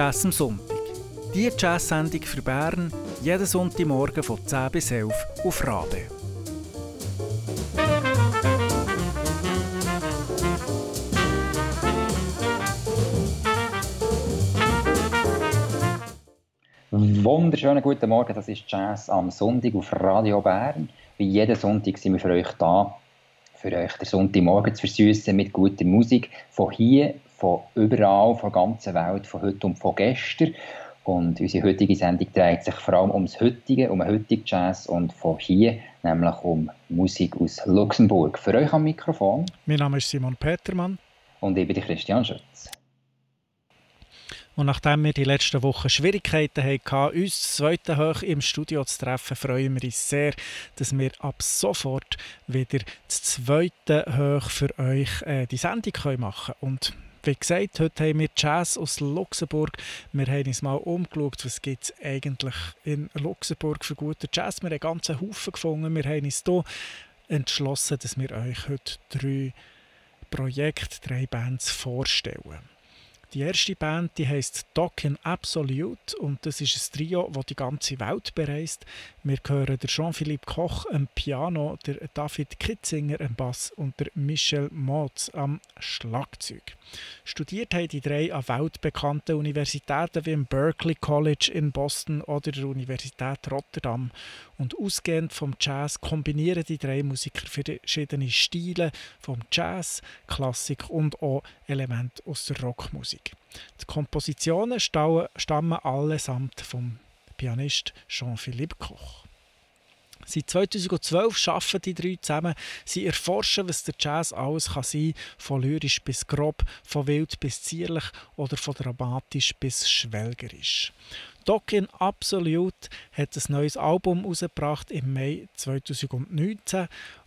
Jazz am Sonntag. Die Jazz-Sendung für Bern, jeden Sonntagmorgen von 10 bis 11 auf Rabe. Wunderschönen guten Morgen, das ist Jazz am Sonntag auf Radio Bern. Wie jeden Sonntag sind wir für euch da, für euch den Sonntagmorgen zu versüßen mit guter Musik von hier, von überall, von der ganzen Welt, von heute und von gestern. Und unsere heutige Sendung dreht sich vor allem ums heutige, um den heutigen Jazz und von hier, nämlich um Musik aus Luxemburg. Für euch am Mikrofon. Mein Name ist Simon Petermann. Und ich bin Christian Schütz. Und nachdem wir die letzten Wochen Schwierigkeiten hatten, uns zweite hoch im Studio zu treffen, freuen wir uns sehr, dass wir ab sofort wieder das zweite hoch für euch äh, die Sendung machen können. Und wie gesagt, heute haben wir Jazz aus Luxemburg. Wir haben uns mal umgeschaut, was gibt es eigentlich in Luxemburg für guten Jazz. Wir haben einen ganzen Haufen gefunden. Wir haben uns hier entschlossen, dass wir euch heute drei Projekte, drei Bands vorstellen. Die erste Band die heißt Dokken Absolute und das ist ein Trio, das die ganze Welt bereist. Wir hören der Jean-Philippe Koch am Piano, der David Kitzinger am Bass und der Michel Motz am Schlagzeug. Studiert haben die drei an weltbekannten Universitäten wie im Berkeley College in Boston oder der Universität Rotterdam. Und ausgehend vom Jazz kombinieren die drei Musiker verschiedene Stile vom Jazz, Klassik und auch Elemente aus der Rockmusik. Die Kompositionen stammen allesamt vom Pianist Jean-Philippe Koch. Seit 2012 arbeiten die drei zusammen. Sie erforschen, was der Jazz alles kann sein kann, von lyrisch bis grob, von wild bis zierlich oder von dramatisch bis schwelgerisch. Dokin Absolute hat ein neues Album herausgebracht im Mai 2019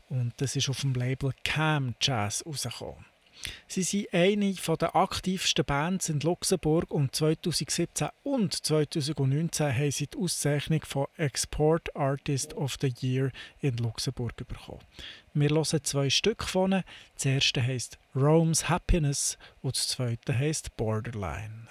und das ist auf dem Label Cam Jazz rausgekommen. Sie sind eine der aktivsten Bands in Luxemburg und 2017 und 2019 haben sie die Auszeichnung von Export Artist of the Year in Luxemburg bekommen. Wir hören zwei Stück von ihnen. Das erste heißt Rome's Happiness und das zweite heißt Borderline.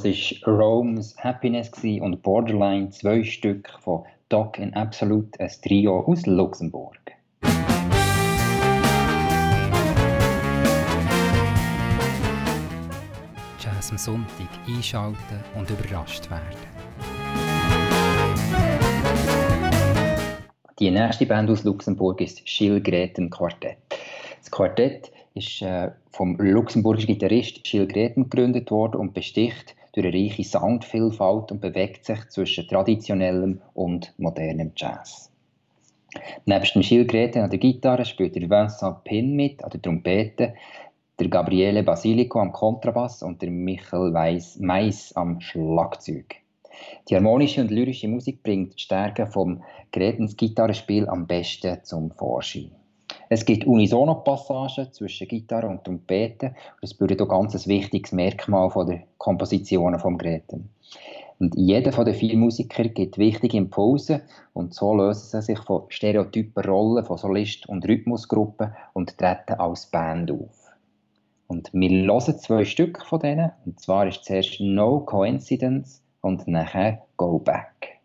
Das war Rome's Happiness und Borderline, zwei Stück von Doc in Absolute, ein Trio aus Luxemburg. Jazz am Sonntag einschalten und überrascht werden. Die nächste Band aus Luxemburg ist Schilgreten Quartett. Das Quartett ist äh, vom luxemburgischen Gitarrist Gilles Greten gegründet worden und besticht durch eine reiche Soundvielfalt und bewegt sich zwischen traditionellem und modernem Jazz. Neben dem Gilles Greten an der Gitarre spielt der Vincent Pin mit an der Trompete, der Gabriele Basilico am Kontrabass und der Michael Weiss Mais am Schlagzeug. Die harmonische und lyrische Musik bringt die Stärke vom Gretens Gitarrespiel am besten zum Vorschein. Es gibt Unisono-Passagen zwischen Gitarre und Trompete. Das bildet auch ganz ein wichtiges Merkmal von der Kompositionen vom Greten. Und jeder von den vier Musikern gibt wichtige Impulse und so lösen sie sich von stereotypen Rollen von Solist- und Rhythmusgruppen und treten als Band auf. Und wir hören zwei Stück von denen. Und zwar ist zuerst No Coincidence und nachher Go Back.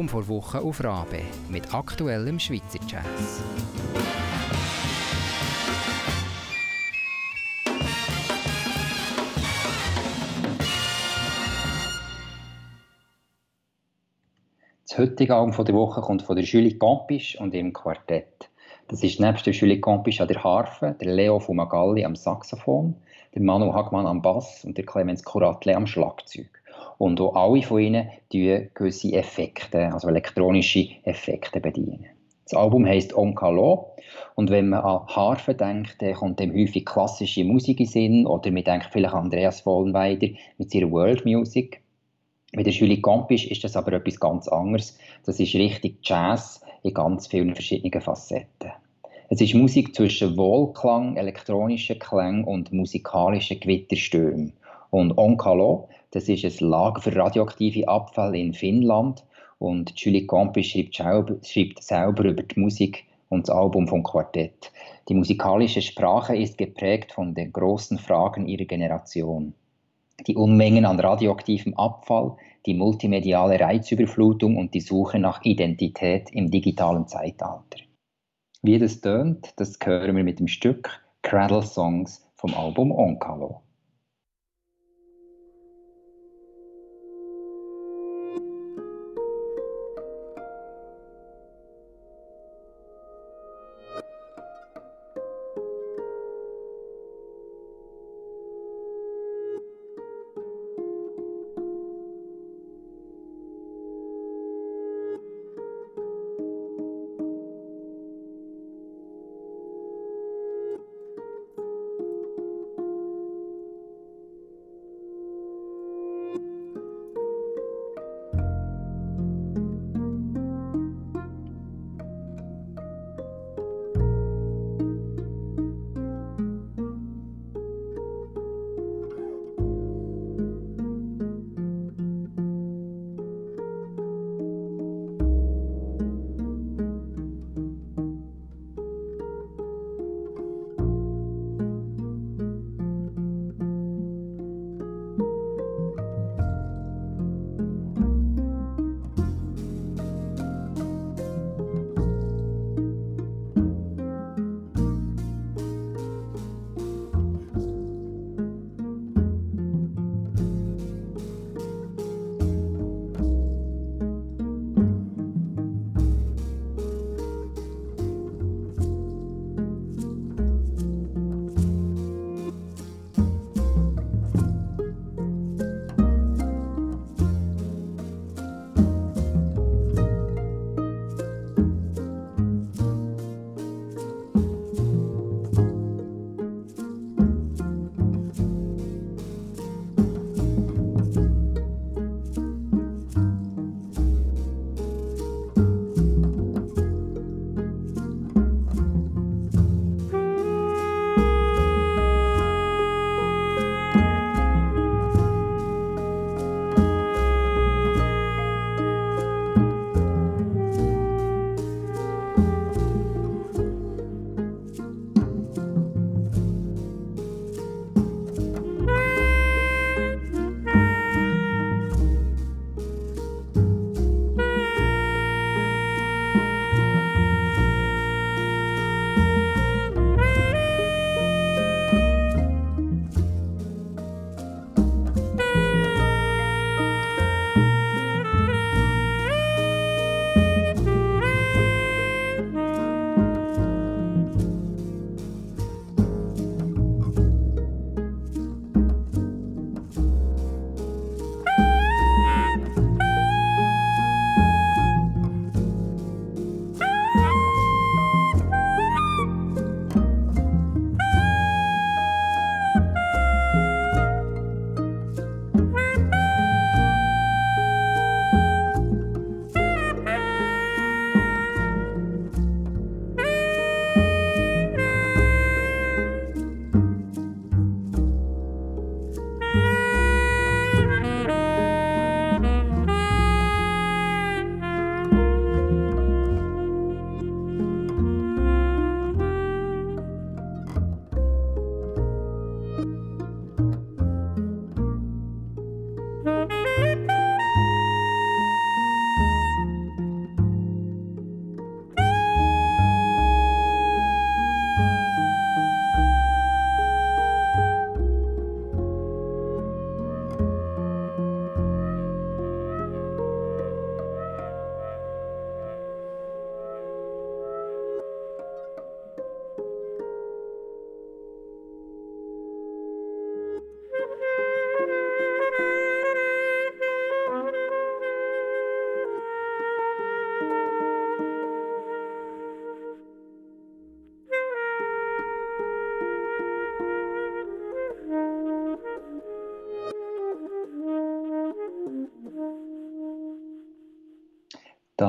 Album vor Woche auf Rabe mit aktuellem Schweizer Jazz. Das heutige Album der Woche kommt von der Julie Campisch und im Quartett. Das ist nebst der Julie Campisch an der Harfe, der Leo Fumagalli am Saxophon, der Manu Hagmann am Bass und der Clemens Kuratle am Schlagzeug. Und auch alle von ihnen bedienen gewisse Effekte, also elektronische Effekte bedienen. Das Album heißt Onkalo und wenn man an Harfe denkt, kommt dem häufig klassische Musik in Sinn oder man denkt vielleicht an Andreas Vollenweider mit seiner World Music. Mit der Julie Campisch ist das aber etwas ganz anderes. Das ist richtig Jazz in ganz vielen verschiedenen Facetten. Es ist Musik zwischen Wohlklang, elektronischen Klängen und musikalischen Gewitterstürmen. Und Onkalo, das ist ein Lager für radioaktive Abfälle in Finnland. Und Julie Campisch schreibt, schreibt selber über die Musik und das Album vom Quartett. Die musikalische Sprache ist geprägt von den großen Fragen ihrer Generation die Unmengen an radioaktivem Abfall, die multimediale Reizüberflutung und die Suche nach Identität im digitalen Zeitalter. Wie das tönt, das hören wir mit dem Stück Cradle Songs vom Album Onkalo.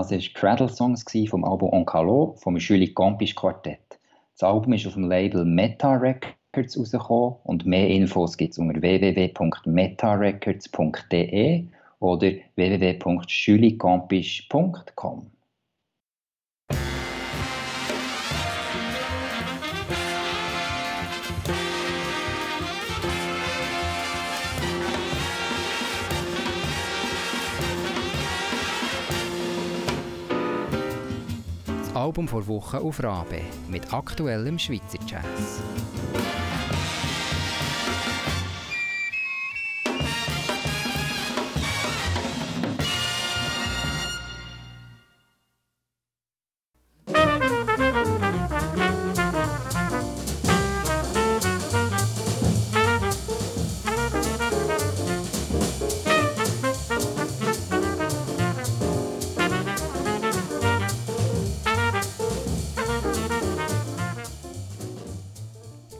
Das waren Cradle Songs vom Album Oncalo vom Julie Campisch Quartett. Das Album ist auf dem Label Meta Records rausgekommen und mehr Infos gibt es unter www.metarecords.de oder www.juliecampisch.com. Album vor Woche auf Rabe mit aktuellem Schweizer Jazz.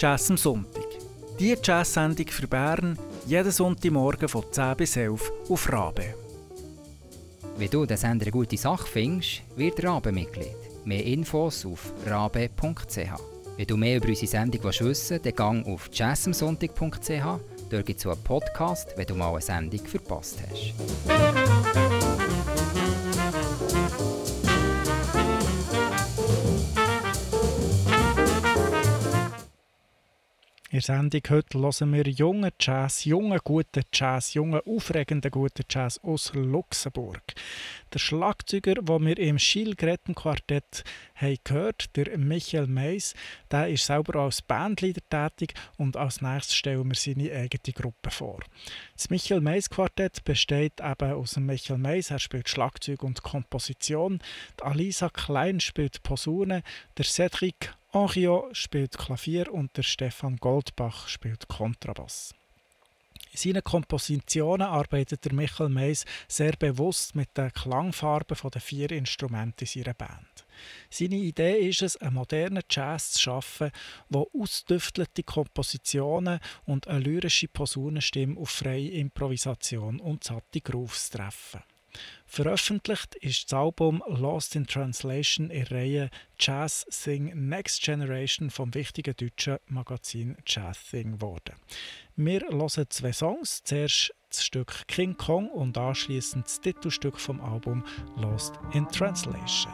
Jazz am Sonntag. Die Jazz-Sendung für Bern jeden Sonntagmorgen von 10 bis 11 auf Rabe. Wenn du den Sender eine gute Sache findest, wird Rabe Mitglied. Mehr Infos auf rabe.ch. Wenn du mehr über unsere Sendung wissen willst, dann gang auf jazzamsonntag.ch. Dort gibt es einen Podcast, wenn du mal eine Sendung verpasst hast. In der Sendung heute hören wir jungen Jazz, jungen guten Jazz, jungen aufregenden guten Jazz aus Luxemburg. Der Schlagzeuger, den wir im Schilgretten-Quartett haben gehört, der Michael Meis, der ist selber als Bandleader tätig und als nächstes stellen wir seine eigene Gruppe vor. Das Michael Meis Quartett besteht eben aus Michael Meis, er spielt Schlagzeug und Komposition, die Alisa Klein spielt Posaune, der Cedric Henriot spielt Klavier und der Stefan Goldbach spielt Kontrabass. In seinen Kompositionen arbeitet der Michael Meis sehr bewusst mit den Klangfarben der vier Instrumente in seiner Band. Seine Idee ist es, einen modernen Jazz zu schaffen, der ausdüftelte Kompositionen und eine lyrische Posaunenstimme auf freie Improvisation und satte Grooves treffen. Veröffentlicht ist das Album Lost in Translation in Reihe Jazz Thing Next Generation vom wichtigen deutschen Magazin Jazz Thing geworden. Wir hören zwei Songs, zuerst das Stück King Kong und anschließend das Titelstück vom Album Lost in Translation.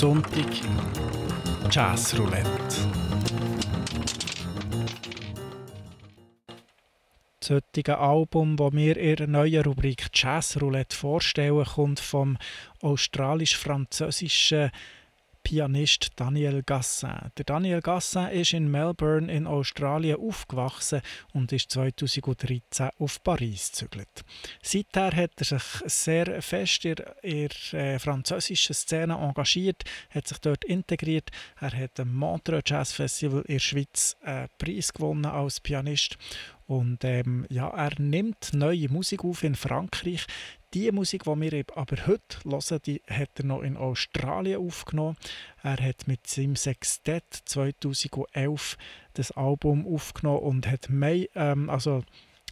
Sonntag, Jazz Roulette. Das heutige Album, das wir in der neuen Rubrik Jazz Roulette vorstellen, kommt vom australisch-französischen Pianist Daniel Gassin. Der Daniel Gassin ist in Melbourne in Australien aufgewachsen und ist 2013 auf Paris gezügelt. Seither hat er sich sehr fest in der äh, französischen Szene engagiert, hat sich dort integriert. Er hat am Montreux Jazz Festival in der Schweiz einen Preis gewonnen als Pianist und ähm, ja, er nimmt neue Musik auf in Frankreich. Die Musik, die wir aber heute hören, die hat er noch in Australien aufgenommen. Er hat mit seinem Sextett 2011 das Album aufgenommen und hat May, ähm, also,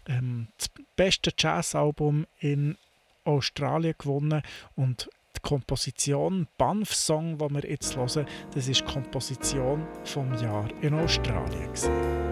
ähm, das beste Jazzalbum in Australien gewonnen und die Komposition Banff Song, die wir jetzt hören, das ist die Komposition vom Jahr in Australien gewesen.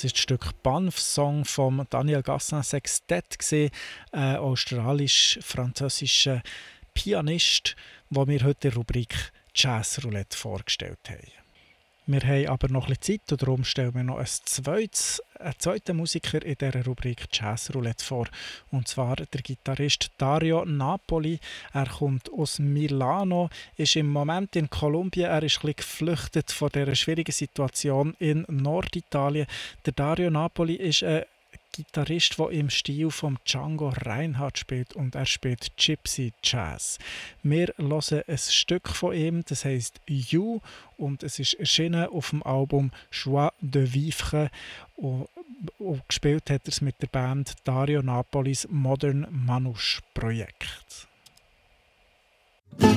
Das ist das Stück Banff-Song von Daniel Gassin Sextett, ein australisch-französischer Pianist, den wir heute der Rubrik Jazz Roulette vorgestellt haben. Wir haben aber noch bisschen Zeit und darum stellen wir noch ein zweites, einen zweiten Musiker in dieser Rubrik Jazz Roulette vor. Und zwar der Gitarrist Dario Napoli. Er kommt aus Milano, ist im Moment in Kolumbien. Er ist ein geflüchtet von dieser schwierigen Situation in Norditalien. Der Dario Napoli ist ein Gitarrist, der im Stil von Django Reinhardt spielt und er spielt Gypsy Jazz. Wir hören ein Stück von ihm, das heißt You und es ist erschienen auf dem Album Joie de Vivre und, und gespielt hat er es mit der Band Dario Napolis Modern Manusch Projekt. Das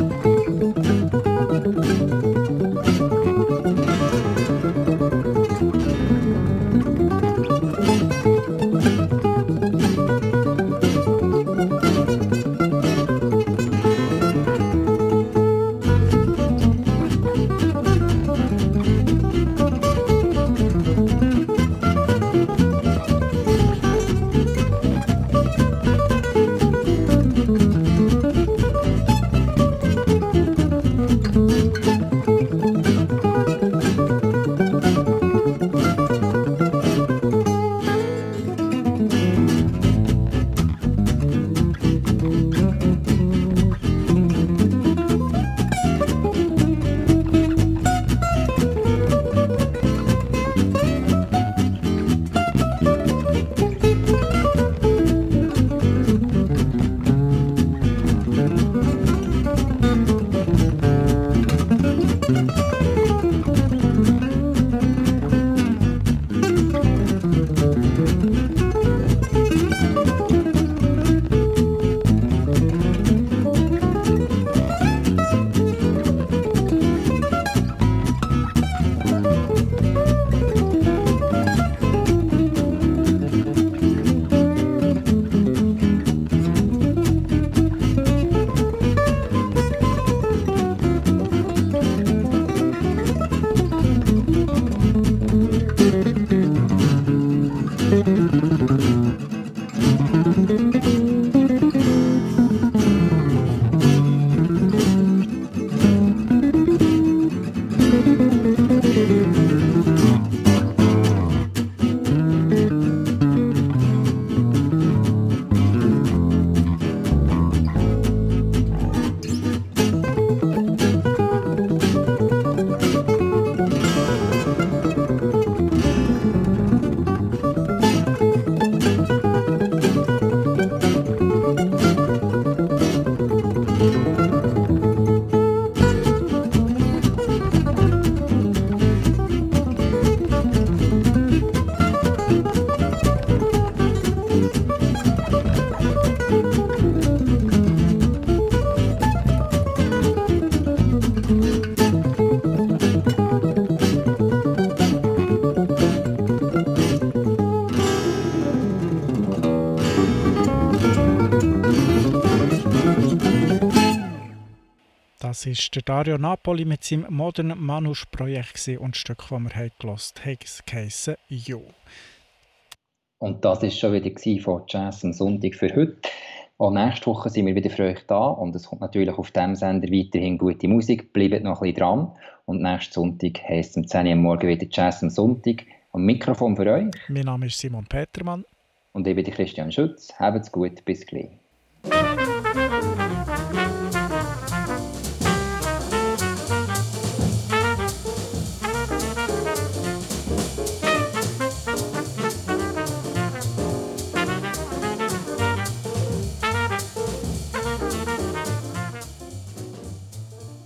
ist der Dario Napoli mit seinem Modern Manus Projekt und das Stück, das wir gehört haben, heisst «Jo». Und das war schon wieder von Jazz am Sonntag für heute. Auch nächste Woche sind wir wieder für euch da und es kommt natürlich auf diesem Sender weiterhin gute Musik. Bleibt noch ein bisschen dran und nächsten Sonntag heisst es um 10 Uhr morgen wieder Jazz am Sonntag. Am Mikrofon für euch. Mein Name ist Simon Petermann. Und ich bin Christian Schütz. Habt's gut, bis gleich.